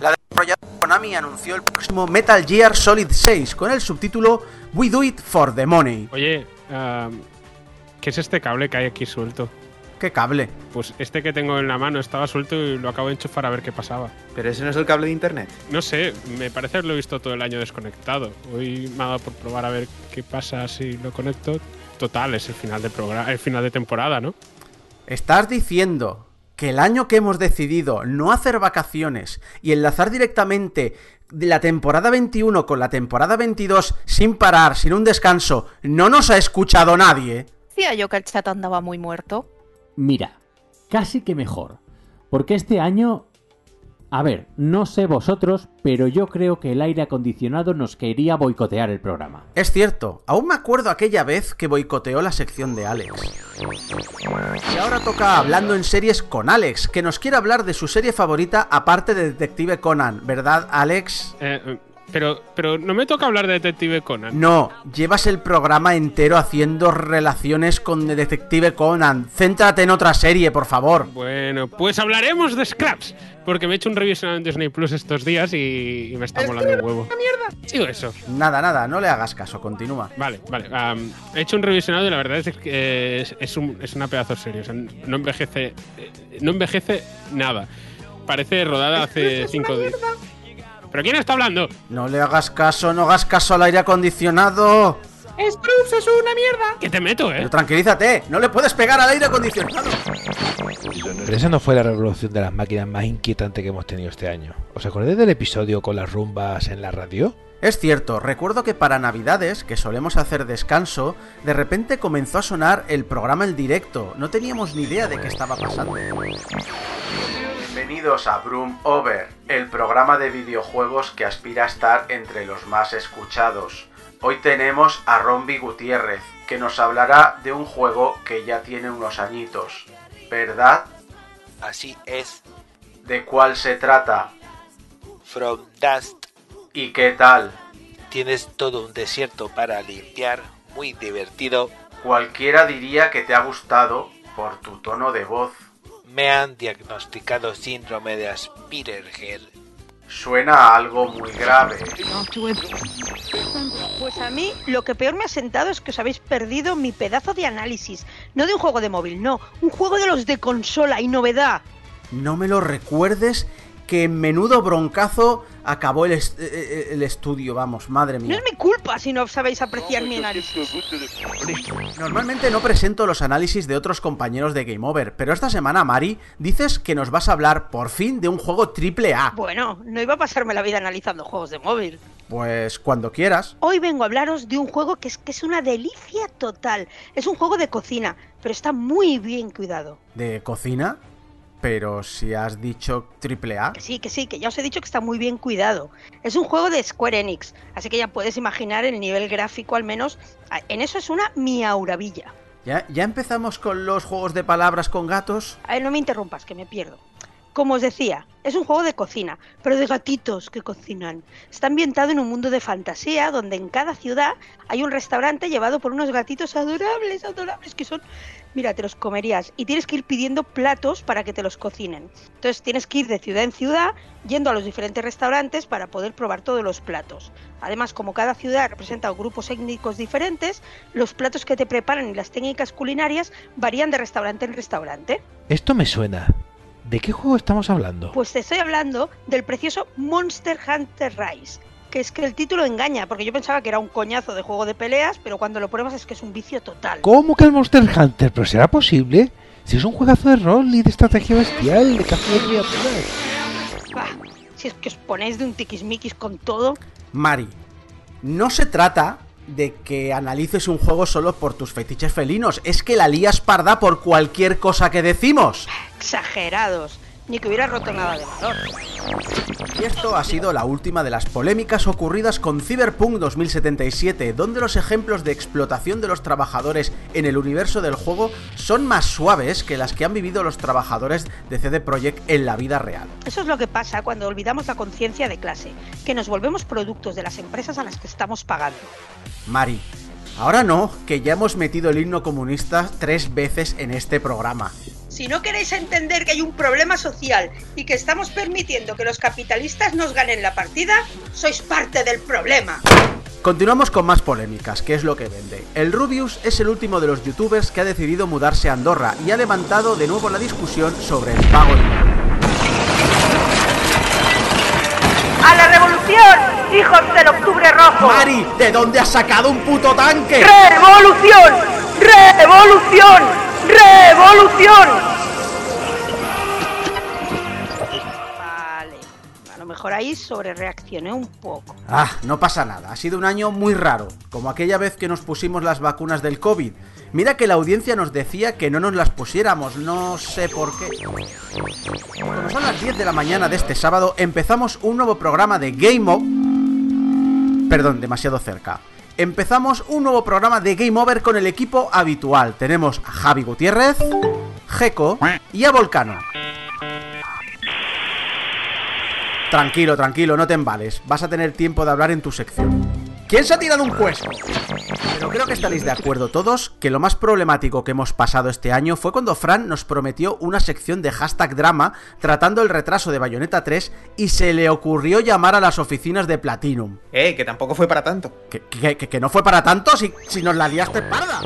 La desarrolladora Konami anunció el próximo Metal Gear Solid 6 con el subtítulo We Do It for the Money. Oye, ¿qué es este cable que hay aquí suelto? ¿Qué cable? Pues este que tengo en la mano estaba suelto y lo acabo de enchufar a ver qué pasaba. Pero ese no es el cable de internet. No sé, me parece haberlo visto todo el año desconectado. Hoy me ha dado por probar a ver qué pasa si lo conecto. Total, es el final de programa, el final de temporada, ¿no? ¿Estás diciendo que el año que hemos decidido no hacer vacaciones y enlazar directamente de la temporada 21 con la temporada 22 sin parar, sin un descanso, no nos ha escuchado nadie? Decía yo que el chat andaba muy muerto. Mira, casi que mejor. Porque este año... A ver, no sé vosotros, pero yo creo que el aire acondicionado nos quería boicotear el programa. Es cierto, aún me acuerdo aquella vez que boicoteó la sección de Alex. Y ahora toca hablando en series con Alex, que nos quiere hablar de su serie favorita aparte de Detective Conan, ¿verdad, Alex? Eh, eh, pero, pero no me toca hablar de Detective Conan. No, llevas el programa entero haciendo relaciones con Detective Conan. Céntrate en otra serie, por favor. Bueno, pues hablaremos de Scraps. Porque me he hecho un revisionado en Disney Plus estos días y, y me está molando un huevo. mierda! Digo eso. Nada, nada, no le hagas caso, continúa. Vale, vale. he hecho un revisionado y la verdad es que es, es, un- es una pedazo de serie. O sea, no envejece. eh, No envejece nada. Parece rodada hace cinco días. ¿Pero quién está hablando? No le hagas caso, no hagas caso al aire acondicionado. Scraps es una mierda. Que te meto, eh. Pero tranquilízate, no le puedes pegar al aire acondicionado. Pero esa no fue la revolución de las máquinas más inquietante que hemos tenido este año. ¿Os acordáis del episodio con las rumbas en la radio? Es cierto, recuerdo que para Navidades, que solemos hacer descanso, de repente comenzó a sonar el programa en directo. No teníamos ni idea de qué estaba pasando. Bienvenidos a Broom Over, el programa de videojuegos que aspira a estar entre los más escuchados. Hoy tenemos a Rombi Gutiérrez, que nos hablará de un juego que ya tiene unos añitos. ¿Verdad? Así es, ¿De cuál se trata? From Dust ¿Y qué tal? tienes todo un desierto para limpiar, muy divertido. Cualquiera diría que te ha gustado por tu tono de voz. Me han diagnosticado síndrome de Asperger. Suena a algo muy grave. Pues a mí lo que peor me ha sentado es que os habéis perdido mi pedazo de análisis. No de un juego de móvil, no. Un juego de los de consola y novedad. No me lo recuerdes que en menudo broncazo acabó el, est- eh, eh, el estudio, vamos, madre No mía. es mi culpa si no sabéis apreciar mi análisis. Normalmente no presento los análisis de otros compañeros de Game Over, pero esta semana, Mari, dices que nos vas a hablar por fin de un juego triple A. Bueno, no iba a pasarme la vida analizando juegos de móvil. Pues cuando quieras. Hoy vengo a hablaros de un juego que es que es una delicia total. Es un juego de cocina, pero está muy bien cuidado. ¿De cocina? Pero si has dicho triple A. Que sí, que sí, que ya os he dicho que está muy bien cuidado. Es un juego de Square Enix, así que ya puedes imaginar el nivel gráfico al menos. En eso es una miauravilla. ¿Ya, ¿Ya empezamos con los juegos de palabras con gatos? A ver, no me interrumpas, que me pierdo. Como os decía, es un juego de cocina, pero de gatitos que cocinan. Está ambientado en un mundo de fantasía donde en cada ciudad hay un restaurante llevado por unos gatitos adorables, adorables, que son... Mira, te los comerías y tienes que ir pidiendo platos para que te los cocinen. Entonces tienes que ir de ciudad en ciudad yendo a los diferentes restaurantes para poder probar todos los platos. Además, como cada ciudad representa grupos étnicos diferentes, los platos que te preparan y las técnicas culinarias varían de restaurante en restaurante. Esto me suena. ¿De qué juego estamos hablando? Pues te estoy hablando del precioso Monster Hunter Rise. Que es que el título engaña, porque yo pensaba que era un coñazo de juego de peleas, pero cuando lo pruebas es que es un vicio total. ¿Cómo que el Monster Hunter? ¿Pero será posible? Si es un juegazo de rol y de estrategia bestial, de caza de criaturas. Bah, si es que os ponéis de un tiquismiquis con todo. Mari, no se trata de que analices un juego solo por tus fetiches felinos, es que la lías parda por cualquier cosa que decimos. Exagerados. Ni que hubiera roto nada de valor. Y esto ha sido la última de las polémicas ocurridas con Cyberpunk 2077, donde los ejemplos de explotación de los trabajadores en el universo del juego son más suaves que las que han vivido los trabajadores de CD Projekt en la vida real. Eso es lo que pasa cuando olvidamos la conciencia de clase, que nos volvemos productos de las empresas a las que estamos pagando. Mari, ahora no, que ya hemos metido el himno comunista tres veces en este programa. Si no queréis entender que hay un problema social y que estamos permitiendo que los capitalistas nos ganen la partida, sois parte del problema. Continuamos con más polémicas, que es lo que vende. El Rubius es el último de los youtubers que ha decidido mudarse a Andorra y ha levantado de nuevo la discusión sobre el pago de... ¡A la revolución, hijos del octubre rojo! Mari, ¿de dónde has sacado un puto tanque? ¡Revolución! ¡Revolución! ¡Revolución! Vale, a lo mejor ahí sobre reaccioné un poco. Ah, no pasa nada, ha sido un año muy raro, como aquella vez que nos pusimos las vacunas del COVID. Mira que la audiencia nos decía que no nos las pusiéramos, no sé por qué. Como son las 10 de la mañana de este sábado, empezamos un nuevo programa de Game Over... Perdón, demasiado cerca. Empezamos un nuevo programa de Game Over con el equipo habitual. Tenemos a Javi Gutiérrez, Geco y a Volcano. Tranquilo, tranquilo, no te embales. Vas a tener tiempo de hablar en tu sección. ¿Quién se ha tirado un puesto? Pero creo que estaréis de acuerdo todos que lo más problemático que hemos pasado este año fue cuando Fran nos prometió una sección de hashtag drama tratando el retraso de Bayonetta 3 y se le ocurrió llamar a las oficinas de Platinum. Eh, que tampoco fue para tanto. Que, que- que- que no fue para tanto si, si nos la liaste parda.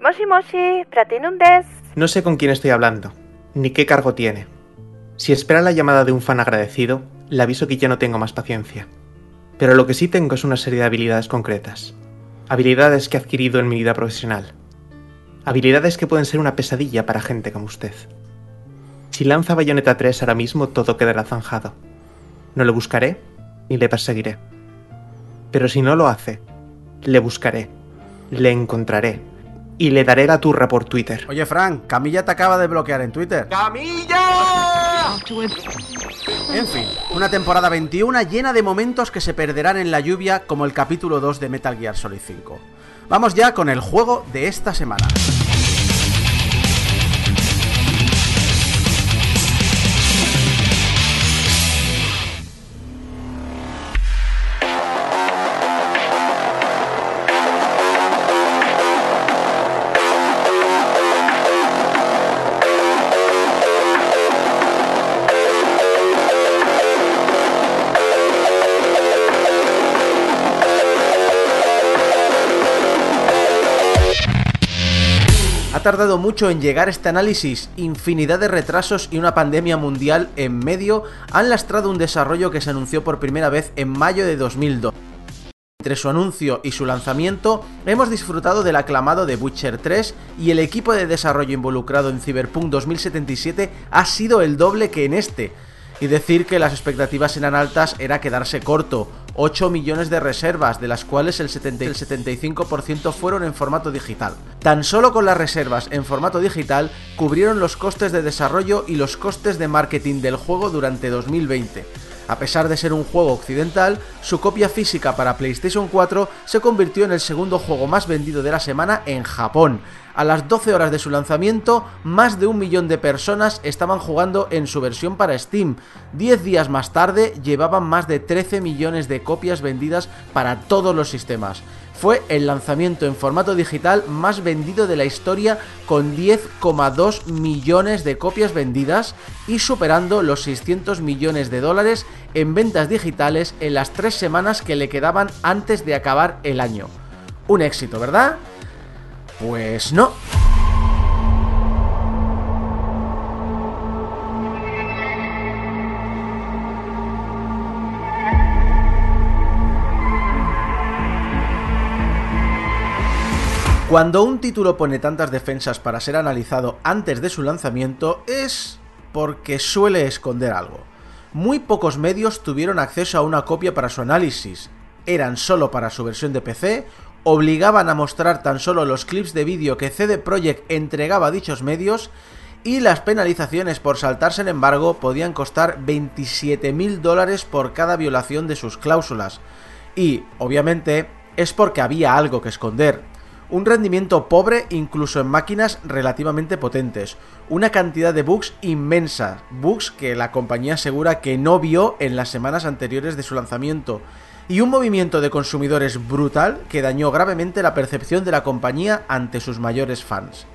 Moshi Moshi, Platinum Des. No sé con quién estoy hablando, ni qué cargo tiene. Si espera la llamada de un fan agradecido, le aviso que ya no tengo más paciencia. Pero lo que sí tengo es una serie de habilidades concretas. Habilidades que he adquirido en mi vida profesional. Habilidades que pueden ser una pesadilla para gente como usted. Si lanza Bayonetta 3 ahora mismo, todo quedará zanjado. No le buscaré ni le perseguiré. Pero si no lo hace, le buscaré, le encontraré y le daré la turra por Twitter. Oye, Fran, Camilla te acaba de bloquear en Twitter. ¡Camilla! En fin, una temporada 21 llena de momentos que se perderán en la lluvia como el capítulo 2 de Metal Gear Solid 5. Vamos ya con el juego de esta semana. Tardado mucho en llegar este análisis, infinidad de retrasos y una pandemia mundial en medio han lastrado un desarrollo que se anunció por primera vez en mayo de 2002. Entre su anuncio y su lanzamiento, hemos disfrutado del aclamado The Witcher 3 y el equipo de desarrollo involucrado en Cyberpunk 2077 ha sido el doble que en este. Y decir que las expectativas eran altas era quedarse corto. 8 millones de reservas, de las cuales el 70 y el 75% fueron en formato digital. Tan solo con las reservas en formato digital cubrieron los costes de desarrollo y los costes de marketing del juego durante 2020. A pesar de ser un juego occidental, su copia física para PlayStation 4 se convirtió en el segundo juego más vendido de la semana en Japón. A las 12 horas de su lanzamiento, más de un millón de personas estaban jugando en su versión para Steam. 10 días más tarde, llevaban más de 13 millones de copias vendidas para todos los sistemas. Fue el lanzamiento en formato digital más vendido de la historia con 10,2 millones de copias vendidas y superando los 600 millones de dólares en ventas digitales en las tres semanas que le quedaban antes de acabar el año. Un éxito, ¿verdad? Pues no. Cuando un título pone tantas defensas para ser analizado antes de su lanzamiento es porque suele esconder algo. Muy pocos medios tuvieron acceso a una copia para su análisis, eran solo para su versión de PC, obligaban a mostrar tan solo los clips de vídeo que CD Projekt entregaba a dichos medios y las penalizaciones por saltarse el embargo podían costar 27.000 dólares por cada violación de sus cláusulas. Y, obviamente, es porque había algo que esconder. Un rendimiento pobre incluso en máquinas relativamente potentes. Una cantidad de bugs inmensa. Bugs que la compañía asegura que no vio en las semanas anteriores de su lanzamiento. Y un movimiento de consumidores brutal que dañó gravemente la percepción de la compañía ante sus mayores fans.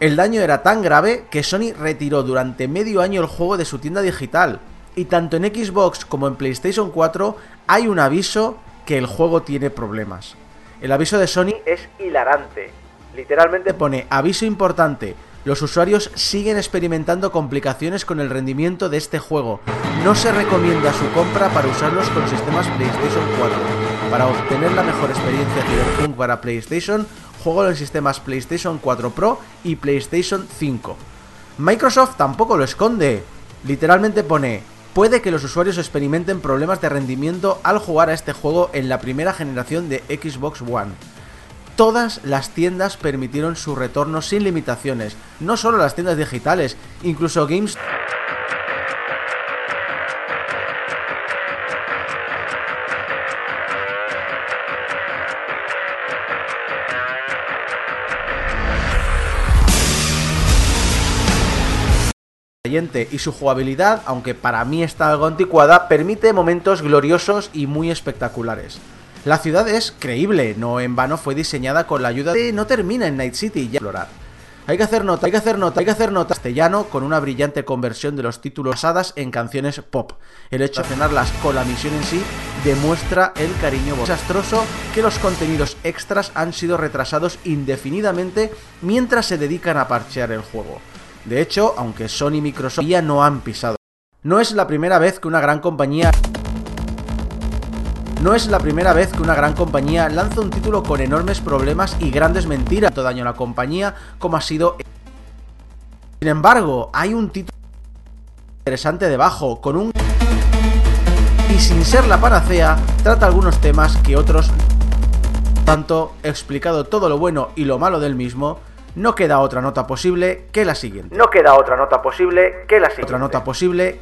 El daño era tan grave que Sony retiró durante medio año el juego de su tienda digital, y tanto en Xbox como en PlayStation 4 hay un aviso que el juego tiene problemas. El aviso de Sony es hilarante. Literalmente pone aviso importante. Los usuarios siguen experimentando complicaciones con el rendimiento de este juego. No se recomienda su compra para usarlos con sistemas PlayStation 4. Para obtener la mejor experiencia Cyberpunk para PlayStation, juego en sistemas PlayStation 4 Pro y PlayStation 5. Microsoft tampoco lo esconde. Literalmente pone, puede que los usuarios experimenten problemas de rendimiento al jugar a este juego en la primera generación de Xbox One. Todas las tiendas permitieron su retorno sin limitaciones, no solo las tiendas digitales, incluso Games y su jugabilidad, aunque para mí está algo anticuada, permite momentos gloriosos y muy espectaculares. La ciudad es creíble, no en vano fue diseñada con la ayuda de no termina en Night City y explorar. Hay que hacer nota, hay que hacer nota, hay que hacer nota castellano con una brillante conversión de los títulos basadas en canciones pop. El hecho de cenarlas con la misión en sí demuestra el cariño desastroso que los contenidos extras han sido retrasados indefinidamente mientras se dedican a parchear el juego. De hecho, aunque Sony y Microsoft ya no han pisado. No es la primera vez que una gran compañía no es la primera vez que una gran compañía lanza un título con enormes problemas y grandes mentiras, todo daño a la compañía, como ha sido. Sin embargo, hay un título interesante debajo, con un. Y sin ser la panacea, trata algunos temas que otros. Tanto, explicado todo lo bueno y lo malo del mismo, no queda otra nota posible que la siguiente. No queda otra nota posible que la siguiente. Otra nota posible